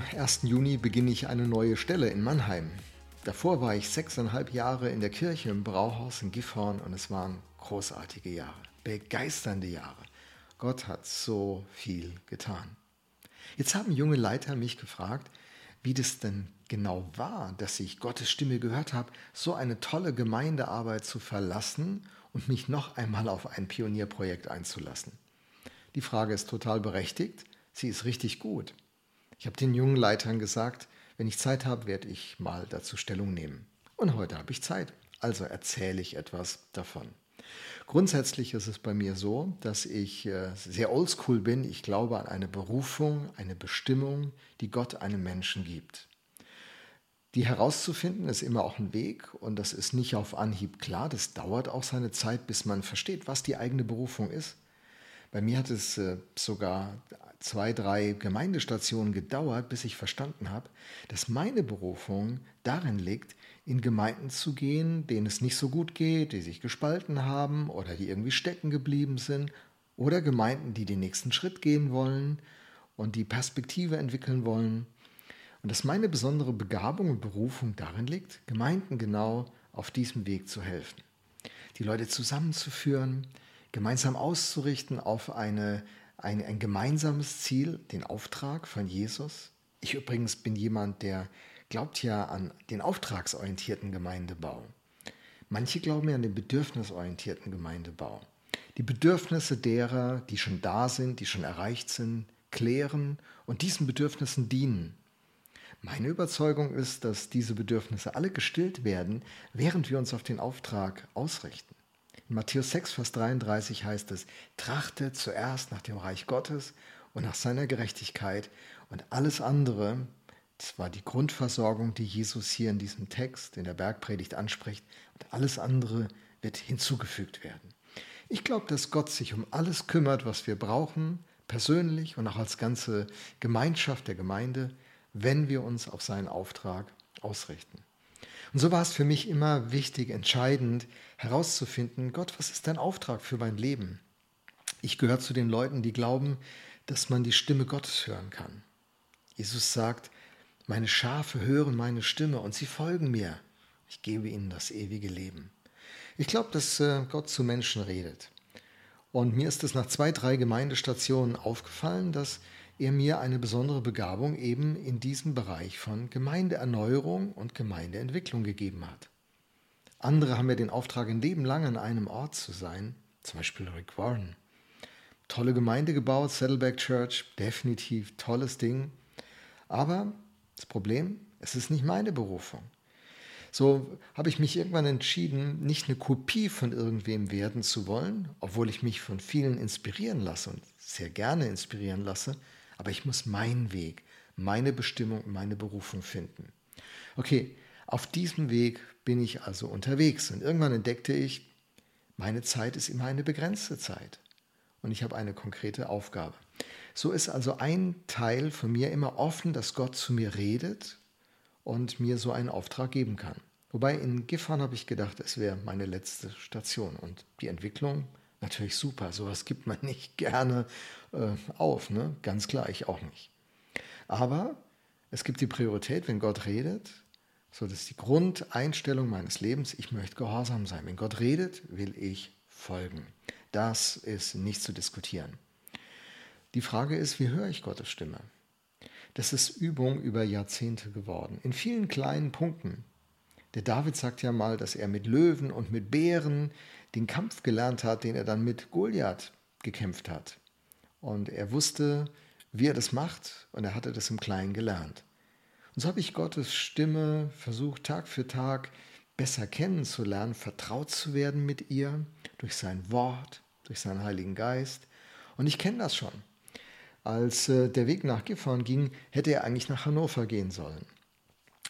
Am 1. Juni beginne ich eine neue Stelle in Mannheim. Davor war ich sechseinhalb Jahre in der Kirche im Brauhaus in Gifhorn und es waren großartige Jahre, begeisternde Jahre. Gott hat so viel getan. Jetzt haben junge Leiter mich gefragt, wie das denn genau war, dass ich Gottes Stimme gehört habe, so eine tolle Gemeindearbeit zu verlassen und mich noch einmal auf ein Pionierprojekt einzulassen. Die Frage ist total berechtigt, sie ist richtig gut. Ich habe den jungen Leitern gesagt, wenn ich Zeit habe, werde ich mal dazu Stellung nehmen. Und heute habe ich Zeit, also erzähle ich etwas davon. Grundsätzlich ist es bei mir so, dass ich äh, sehr oldschool bin. Ich glaube an eine Berufung, eine Bestimmung, die Gott einem Menschen gibt. Die herauszufinden ist immer auch ein Weg und das ist nicht auf Anhieb klar. Das dauert auch seine Zeit, bis man versteht, was die eigene Berufung ist. Bei mir hat es äh, sogar zwei, drei Gemeindestationen gedauert, bis ich verstanden habe, dass meine Berufung darin liegt, in Gemeinden zu gehen, denen es nicht so gut geht, die sich gespalten haben oder die irgendwie stecken geblieben sind, oder Gemeinden, die den nächsten Schritt gehen wollen und die Perspektive entwickeln wollen. Und dass meine besondere Begabung und Berufung darin liegt, Gemeinden genau auf diesem Weg zu helfen. Die Leute zusammenzuführen, gemeinsam auszurichten auf eine, ein, ein gemeinsames Ziel, den Auftrag von Jesus. Ich übrigens bin jemand, der glaubt ja an den auftragsorientierten Gemeindebau. Manche glauben ja an den bedürfnisorientierten Gemeindebau. Die Bedürfnisse derer, die schon da sind, die schon erreicht sind, klären und diesen Bedürfnissen dienen. Meine Überzeugung ist, dass diese Bedürfnisse alle gestillt werden, während wir uns auf den Auftrag ausrichten. In Matthäus 6, Vers 33 heißt es, trachte zuerst nach dem Reich Gottes und nach seiner Gerechtigkeit und alles andere, das war die Grundversorgung, die Jesus hier in diesem Text, in der Bergpredigt anspricht, und alles andere wird hinzugefügt werden. Ich glaube, dass Gott sich um alles kümmert, was wir brauchen, persönlich und auch als ganze Gemeinschaft der Gemeinde wenn wir uns auf seinen Auftrag ausrichten. Und so war es für mich immer wichtig, entscheidend herauszufinden, Gott, was ist dein Auftrag für mein Leben? Ich gehöre zu den Leuten, die glauben, dass man die Stimme Gottes hören kann. Jesus sagt, meine Schafe hören meine Stimme und sie folgen mir. Ich gebe ihnen das ewige Leben. Ich glaube, dass äh, Gott zu Menschen redet. Und mir ist es nach zwei, drei Gemeindestationen aufgefallen, dass er mir eine besondere Begabung eben in diesem Bereich von Gemeindeerneuerung und Gemeindeentwicklung gegeben hat. Andere haben mir den Auftrag, ein Leben lang an einem Ort zu sein, zum Beispiel Rick Warren. Tolle Gemeinde gebaut, Saddleback Church, definitiv tolles Ding. Aber das Problem, es ist nicht meine Berufung. So habe ich mich irgendwann entschieden, nicht eine Kopie von irgendwem werden zu wollen, obwohl ich mich von vielen inspirieren lasse und sehr gerne inspirieren lasse, aber ich muss meinen Weg, meine Bestimmung, meine Berufung finden. Okay, auf diesem Weg bin ich also unterwegs und irgendwann entdeckte ich, meine Zeit ist immer eine begrenzte Zeit und ich habe eine konkrete Aufgabe. So ist also ein Teil von mir immer offen, dass Gott zu mir redet und mir so einen Auftrag geben kann. Wobei in Gifhorn habe ich gedacht, es wäre meine letzte Station und die Entwicklung natürlich super. Sowas gibt man nicht gerne äh, auf, ne? ganz klar, ich auch nicht. Aber es gibt die Priorität, wenn Gott redet, so dass die Grundeinstellung meines Lebens, ich möchte gehorsam sein. Wenn Gott redet, will ich folgen. Das ist nicht zu diskutieren. Die Frage ist, wie höre ich Gottes Stimme? Das ist Übung über Jahrzehnte geworden. In vielen kleinen Punkten. Der David sagt ja mal, dass er mit Löwen und mit Bären den Kampf gelernt hat, den er dann mit Goliath gekämpft hat. Und er wusste, wie er das macht und er hatte das im Kleinen gelernt. Und so habe ich Gottes Stimme versucht, Tag für Tag besser kennenzulernen, vertraut zu werden mit ihr, durch sein Wort, durch seinen Heiligen Geist. Und ich kenne das schon. Als äh, der Weg nach Gifhorn ging, hätte er eigentlich nach Hannover gehen sollen.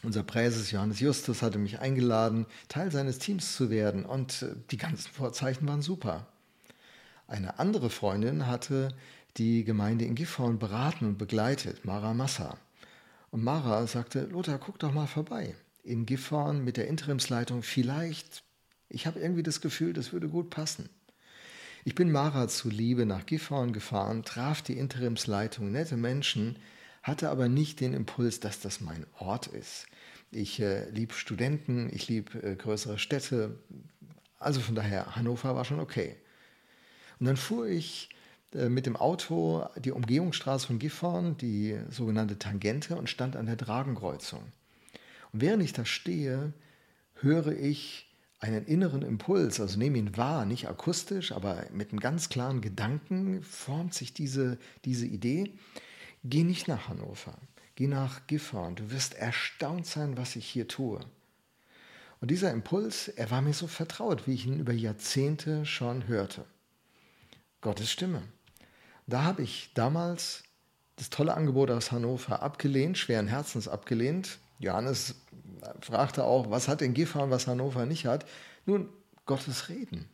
Unser Präses Johannes Justus hatte mich eingeladen, Teil seines Teams zu werden und äh, die ganzen Vorzeichen waren super. Eine andere Freundin hatte die Gemeinde in Gifhorn beraten und begleitet, Mara Massa. Und Mara sagte, Lothar, guck doch mal vorbei. In Gifhorn mit der Interimsleitung vielleicht, ich habe irgendwie das Gefühl, das würde gut passen. Ich bin Mara zuliebe nach Gifhorn gefahren, traf die Interimsleitung, nette Menschen, hatte aber nicht den Impuls, dass das mein Ort ist. Ich äh, liebe Studenten, ich liebe äh, größere Städte. Also von daher, Hannover war schon okay. Und dann fuhr ich äh, mit dem Auto die Umgehungsstraße von Gifhorn, die sogenannte Tangente, und stand an der Dragenkreuzung. Und während ich da stehe, höre ich einen inneren Impuls, also nehme ihn wahr, nicht akustisch, aber mit einem ganz klaren Gedanken formt sich diese, diese Idee. Geh nicht nach Hannover, geh nach Gifhorn, du wirst erstaunt sein, was ich hier tue. Und dieser Impuls, er war mir so vertraut, wie ich ihn über Jahrzehnte schon hörte. Gottes Stimme. Da habe ich damals das tolle Angebot aus Hannover abgelehnt, schweren Herzens abgelehnt. Johannes fragte auch, was hat denn Gifhorn, was Hannover nicht hat? Nun, Gottes Reden.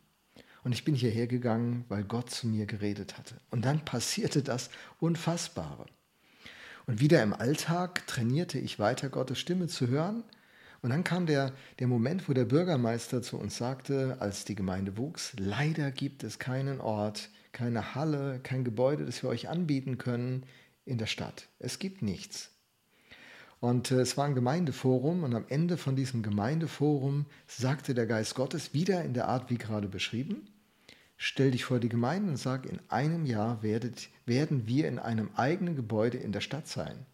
Und ich bin hierher gegangen, weil Gott zu mir geredet hatte. Und dann passierte das Unfassbare. Und wieder im Alltag trainierte ich weiter, Gottes Stimme zu hören. Und dann kam der, der Moment, wo der Bürgermeister zu uns sagte, als die Gemeinde wuchs, leider gibt es keinen Ort, keine Halle, kein Gebäude, das wir euch anbieten können in der Stadt. Es gibt nichts. Und äh, es war ein Gemeindeforum und am Ende von diesem Gemeindeforum sagte der Geist Gottes wieder in der Art wie gerade beschrieben, stell dich vor die Gemeinde und sag, in einem Jahr werdet, werden wir in einem eigenen Gebäude in der Stadt sein.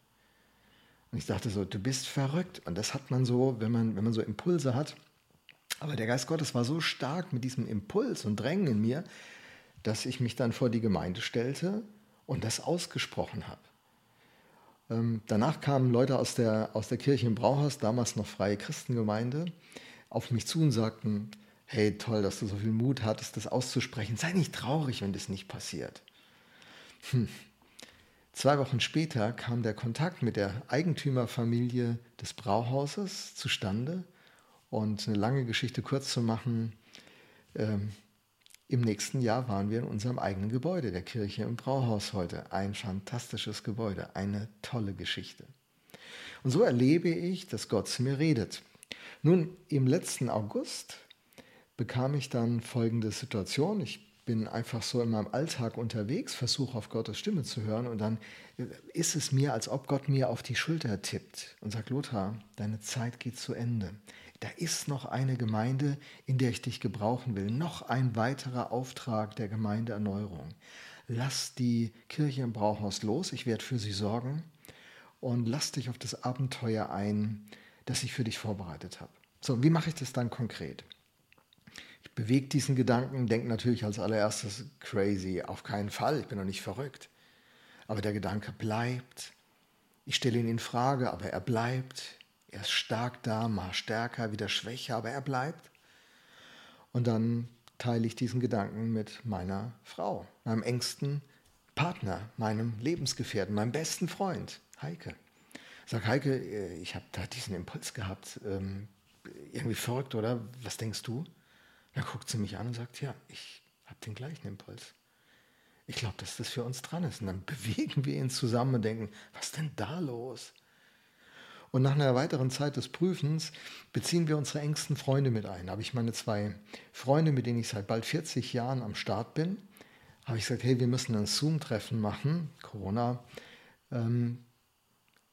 Und ich dachte so, du bist verrückt. Und das hat man so, wenn man, wenn man so Impulse hat. Aber der Geist Gottes war so stark mit diesem Impuls und Drängen in mir, dass ich mich dann vor die Gemeinde stellte und das ausgesprochen habe. Ähm, danach kamen Leute aus der, aus der Kirche im Brauhaus, damals noch freie Christengemeinde, auf mich zu und sagten, hey, toll, dass du so viel Mut hattest, das auszusprechen. Sei nicht traurig, wenn das nicht passiert. Hm. Zwei Wochen später kam der Kontakt mit der Eigentümerfamilie des Brauhauses zustande. Und eine lange Geschichte kurz zu machen, ähm, im nächsten Jahr waren wir in unserem eigenen Gebäude, der Kirche im Brauhaus heute. Ein fantastisches Gebäude, eine tolle Geschichte. Und so erlebe ich, dass Gott zu mir redet. Nun, im letzten August bekam ich dann folgende Situation. Ich bin einfach so in meinem Alltag unterwegs, versuche auf Gottes Stimme zu hören und dann ist es mir, als ob Gott mir auf die Schulter tippt und sagt, Lothar, deine Zeit geht zu Ende da ist noch eine Gemeinde, in der ich dich gebrauchen will. Noch ein weiterer Auftrag der Gemeindeerneuerung. Lass die Kirche im Brauhaus los, ich werde für sie sorgen und lass dich auf das Abenteuer ein, das ich für dich vorbereitet habe. So, wie mache ich das dann konkret? Ich bewege diesen Gedanken, denke natürlich als allererstes crazy, auf keinen Fall, ich bin doch nicht verrückt. Aber der Gedanke bleibt. Ich stelle ihn in Frage, aber er bleibt. Er ist stark da, mal stärker, wieder schwächer, aber er bleibt. Und dann teile ich diesen Gedanken mit meiner Frau, meinem engsten Partner, meinem Lebensgefährten, meinem besten Freund, Heike. Sage, Heike, äh, ich habe da diesen Impuls gehabt, ähm, irgendwie verrückt, oder? Was denkst du? Dann guckt sie mich an und sagt, ja, ich habe den gleichen Impuls. Ich glaube, dass das für uns dran ist. Und dann bewegen wir ihn zusammen und denken, was ist denn da los? Und nach einer weiteren Zeit des Prüfens beziehen wir unsere engsten Freunde mit ein. Da habe ich meine zwei Freunde, mit denen ich seit bald 40 Jahren am Start bin, habe ich gesagt, hey, wir müssen ein Zoom-Treffen machen, Corona. Ähm,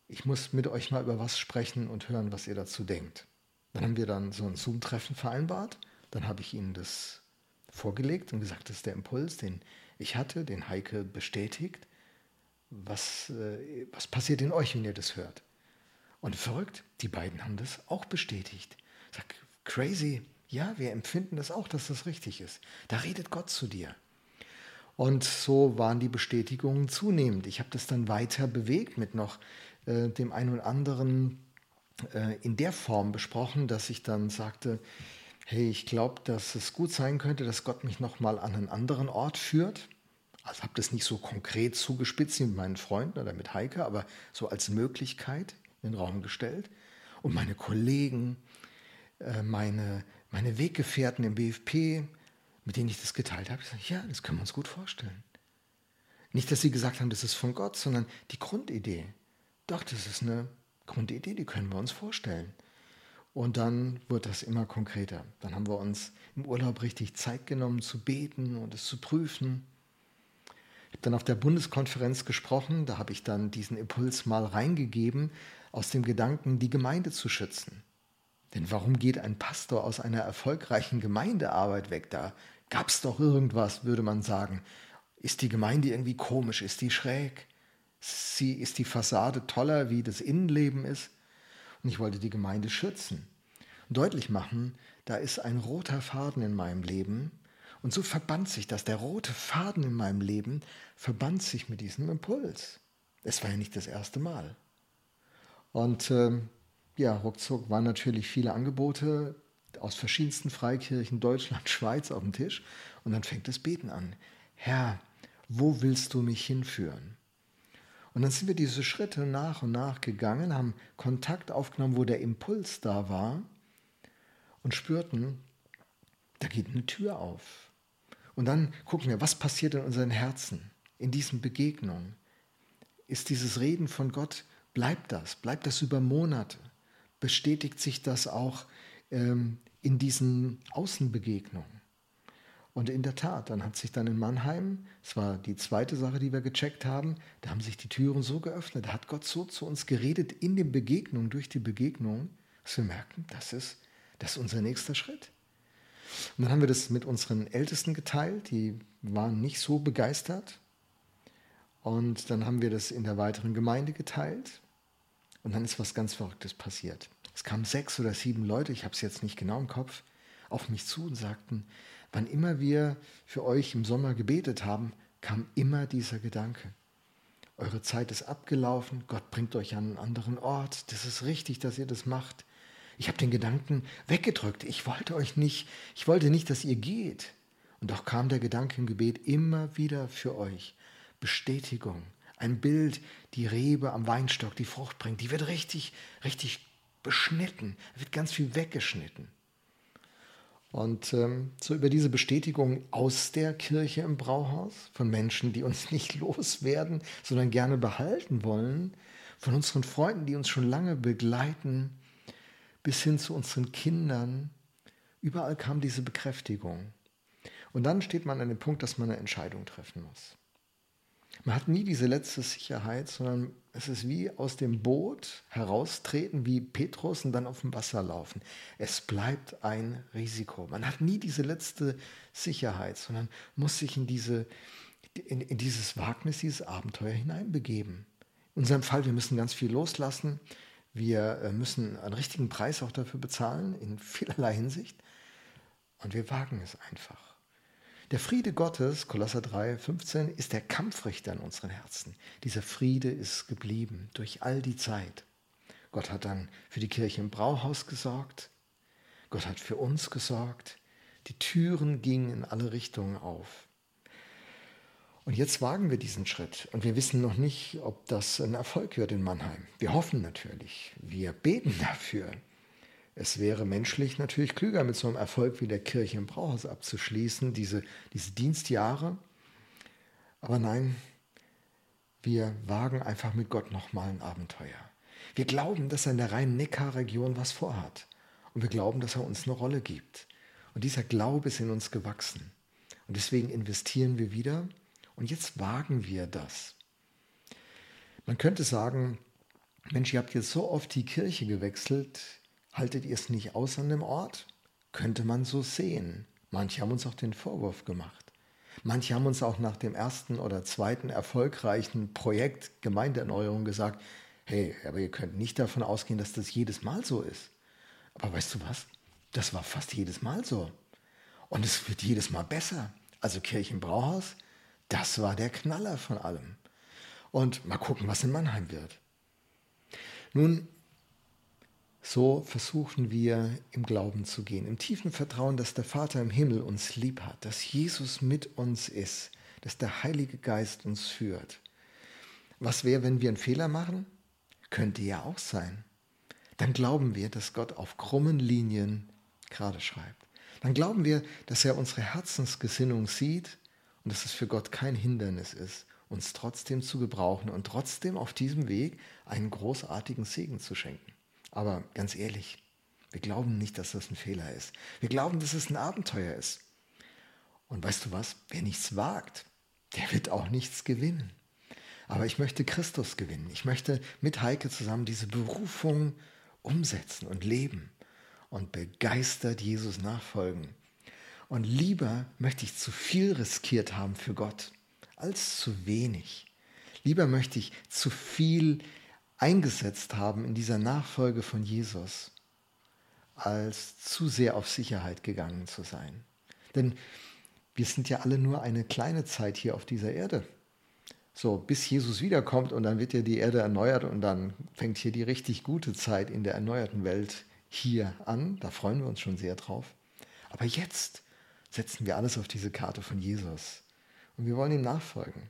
ich muss mit euch mal über was sprechen und hören, was ihr dazu denkt. Dann haben wir dann so ein Zoom-Treffen vereinbart. Dann habe ich ihnen das vorgelegt und gesagt, das ist der Impuls, den ich hatte, den Heike bestätigt. Was, äh, was passiert in euch, wenn ihr das hört? Und verrückt, die beiden haben das auch bestätigt. Ich sag, crazy, ja, wir empfinden das auch, dass das richtig ist. Da redet Gott zu dir. Und so waren die Bestätigungen zunehmend. Ich habe das dann weiter bewegt mit noch äh, dem einen und anderen äh, in der Form besprochen, dass ich dann sagte, hey, ich glaube, dass es gut sein könnte, dass Gott mich nochmal an einen anderen Ort führt. Also habe das nicht so konkret zugespitzt mit meinen Freunden oder mit Heike, aber so als Möglichkeit in den Raum gestellt. Und meine Kollegen, äh, meine, meine Weggefährten im BFP, mit denen ich das geteilt habe, gesagt, ja, das können wir uns gut vorstellen. Nicht, dass sie gesagt haben, das ist von Gott, sondern die Grundidee. Doch, das ist eine Grundidee, die können wir uns vorstellen. Und dann wird das immer konkreter. Dann haben wir uns im Urlaub richtig Zeit genommen zu beten und es zu prüfen. Ich habe dann auf der Bundeskonferenz gesprochen, da habe ich dann diesen Impuls mal reingegeben, aus dem Gedanken, die Gemeinde zu schützen. Denn warum geht ein Pastor aus einer erfolgreichen Gemeindearbeit weg? Da gab es doch irgendwas, würde man sagen. Ist die Gemeinde irgendwie komisch? Ist die schräg? Sie, ist die Fassade toller, wie das Innenleben ist? Und ich wollte die Gemeinde schützen deutlich machen, da ist ein roter Faden in meinem Leben. Und so verband sich das. Der rote Faden in meinem Leben verband sich mit diesem Impuls. Es war ja nicht das erste Mal. Und äh, ja, ruckzuck waren natürlich viele Angebote aus verschiedensten Freikirchen, Deutschland, Schweiz auf dem Tisch. Und dann fängt das Beten an. Herr, wo willst du mich hinführen? Und dann sind wir diese Schritte nach und nach gegangen, haben Kontakt aufgenommen, wo der Impuls da war und spürten, da geht eine Tür auf. Und dann gucken wir, was passiert in unseren Herzen in diesen Begegnungen. Ist dieses Reden von Gott, bleibt das? Bleibt das über Monate? Bestätigt sich das auch ähm, in diesen Außenbegegnungen? Und in der Tat, dann hat sich dann in Mannheim, es war die zweite Sache, die wir gecheckt haben, da haben sich die Türen so geöffnet, da hat Gott so zu uns geredet in den Begegnungen, durch die Begegnungen, dass wir merken, das ist, das ist unser nächster Schritt. Und dann haben wir das mit unseren Ältesten geteilt, die waren nicht so begeistert. Und dann haben wir das in der weiteren Gemeinde geteilt. Und dann ist was ganz Verrücktes passiert. Es kamen sechs oder sieben Leute, ich habe es jetzt nicht genau im Kopf, auf mich zu und sagten, Wann immer wir für euch im Sommer gebetet haben, kam immer dieser Gedanke. Eure Zeit ist abgelaufen, Gott bringt euch an einen anderen Ort, das ist richtig, dass ihr das macht. Ich habe den Gedanken weggedrückt, ich wollte euch nicht, ich wollte nicht, dass ihr geht. Und doch kam der Gedanke im Gebet immer wieder für euch. Bestätigung, ein Bild, die Rebe am Weinstock, die Frucht bringt, die wird richtig, richtig beschnitten, wird ganz viel weggeschnitten. Und ähm, so über diese Bestätigung aus der Kirche im Brauhaus, von Menschen, die uns nicht loswerden, sondern gerne behalten wollen, von unseren Freunden, die uns schon lange begleiten, bis hin zu unseren Kindern, überall kam diese Bekräftigung. Und dann steht man an dem Punkt, dass man eine Entscheidung treffen muss. Man hat nie diese letzte Sicherheit, sondern es ist wie aus dem Boot heraustreten, wie Petrus und dann auf dem Wasser laufen. Es bleibt ein Risiko. Man hat nie diese letzte Sicherheit, sondern muss sich in, diese, in, in dieses Wagnis, dieses Abenteuer hineinbegeben. In unserem Fall, wir müssen ganz viel loslassen. Wir äh, müssen einen richtigen Preis auch dafür bezahlen, in vielerlei Hinsicht. Und wir wagen es einfach. Der Friede Gottes, Kolosser 3, 15, ist der Kampfrichter in unseren Herzen. Dieser Friede ist geblieben durch all die Zeit. Gott hat dann für die Kirche im Brauhaus gesorgt. Gott hat für uns gesorgt. Die Türen gingen in alle Richtungen auf. Und jetzt wagen wir diesen Schritt. Und wir wissen noch nicht, ob das ein Erfolg wird in Mannheim. Wir hoffen natürlich. Wir beten dafür. Es wäre menschlich natürlich klüger, mit so einem Erfolg wie der Kirche im Brauhaus abzuschließen, diese, diese Dienstjahre. Aber nein, wir wagen einfach mit Gott nochmal ein Abenteuer. Wir glauben, dass er in der Rhein-Neckar-Region was vorhat. Und wir glauben, dass er uns eine Rolle gibt. Und dieser Glaube ist in uns gewachsen. Und deswegen investieren wir wieder. Und jetzt wagen wir das. Man könnte sagen, Mensch, ihr habt jetzt so oft die Kirche gewechselt, Haltet ihr es nicht aus an dem Ort? Könnte man so sehen. Manche haben uns auch den Vorwurf gemacht. Manche haben uns auch nach dem ersten oder zweiten erfolgreichen Projekt Gemeindeerneuerung gesagt, hey, aber ihr könnt nicht davon ausgehen, dass das jedes Mal so ist. Aber weißt du was? Das war fast jedes Mal so. Und es wird jedes Mal besser. Also Kirchenbrauhaus, das war der Knaller von allem. Und mal gucken, was in Mannheim wird. Nun, so versuchen wir im Glauben zu gehen, im tiefen Vertrauen, dass der Vater im Himmel uns lieb hat, dass Jesus mit uns ist, dass der Heilige Geist uns führt. Was wäre, wenn wir einen Fehler machen? Könnte ja auch sein. Dann glauben wir, dass Gott auf krummen Linien gerade schreibt. Dann glauben wir, dass er unsere Herzensgesinnung sieht und dass es für Gott kein Hindernis ist, uns trotzdem zu gebrauchen und trotzdem auf diesem Weg einen großartigen Segen zu schenken. Aber ganz ehrlich, wir glauben nicht, dass das ein Fehler ist. Wir glauben, dass es ein Abenteuer ist. Und weißt du was? Wer nichts wagt, der wird auch nichts gewinnen. Aber ich möchte Christus gewinnen. Ich möchte mit Heike zusammen diese Berufung umsetzen und leben und begeistert Jesus nachfolgen. Und lieber möchte ich zu viel riskiert haben für Gott als zu wenig. Lieber möchte ich zu viel eingesetzt haben in dieser Nachfolge von Jesus, als zu sehr auf Sicherheit gegangen zu sein. Denn wir sind ja alle nur eine kleine Zeit hier auf dieser Erde. So, bis Jesus wiederkommt und dann wird ja die Erde erneuert und dann fängt hier die richtig gute Zeit in der erneuerten Welt hier an. Da freuen wir uns schon sehr drauf. Aber jetzt setzen wir alles auf diese Karte von Jesus. Und wir wollen ihm nachfolgen.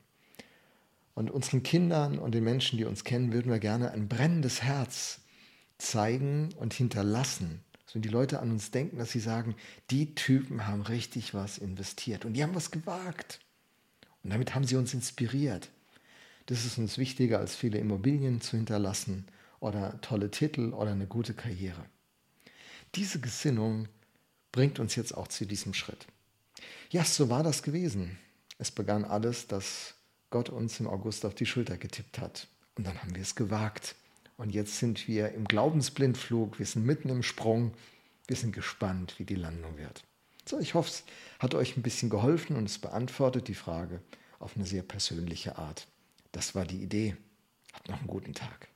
Und unseren Kindern und den Menschen, die uns kennen, würden wir gerne ein brennendes Herz zeigen und hinterlassen. So wenn die Leute an uns denken, dass sie sagen, die Typen haben richtig was investiert und die haben was gewagt. Und damit haben sie uns inspiriert. Das ist uns wichtiger, als viele Immobilien zu hinterlassen oder tolle Titel oder eine gute Karriere. Diese Gesinnung bringt uns jetzt auch zu diesem Schritt. Ja, so war das gewesen. Es begann alles, dass Gott uns im August auf die Schulter getippt hat. Und dann haben wir es gewagt. Und jetzt sind wir im Glaubensblindflug, wir sind mitten im Sprung, wir sind gespannt, wie die Landung wird. So, ich hoffe, es hat euch ein bisschen geholfen und es beantwortet die Frage auf eine sehr persönliche Art. Das war die Idee. Habt noch einen guten Tag.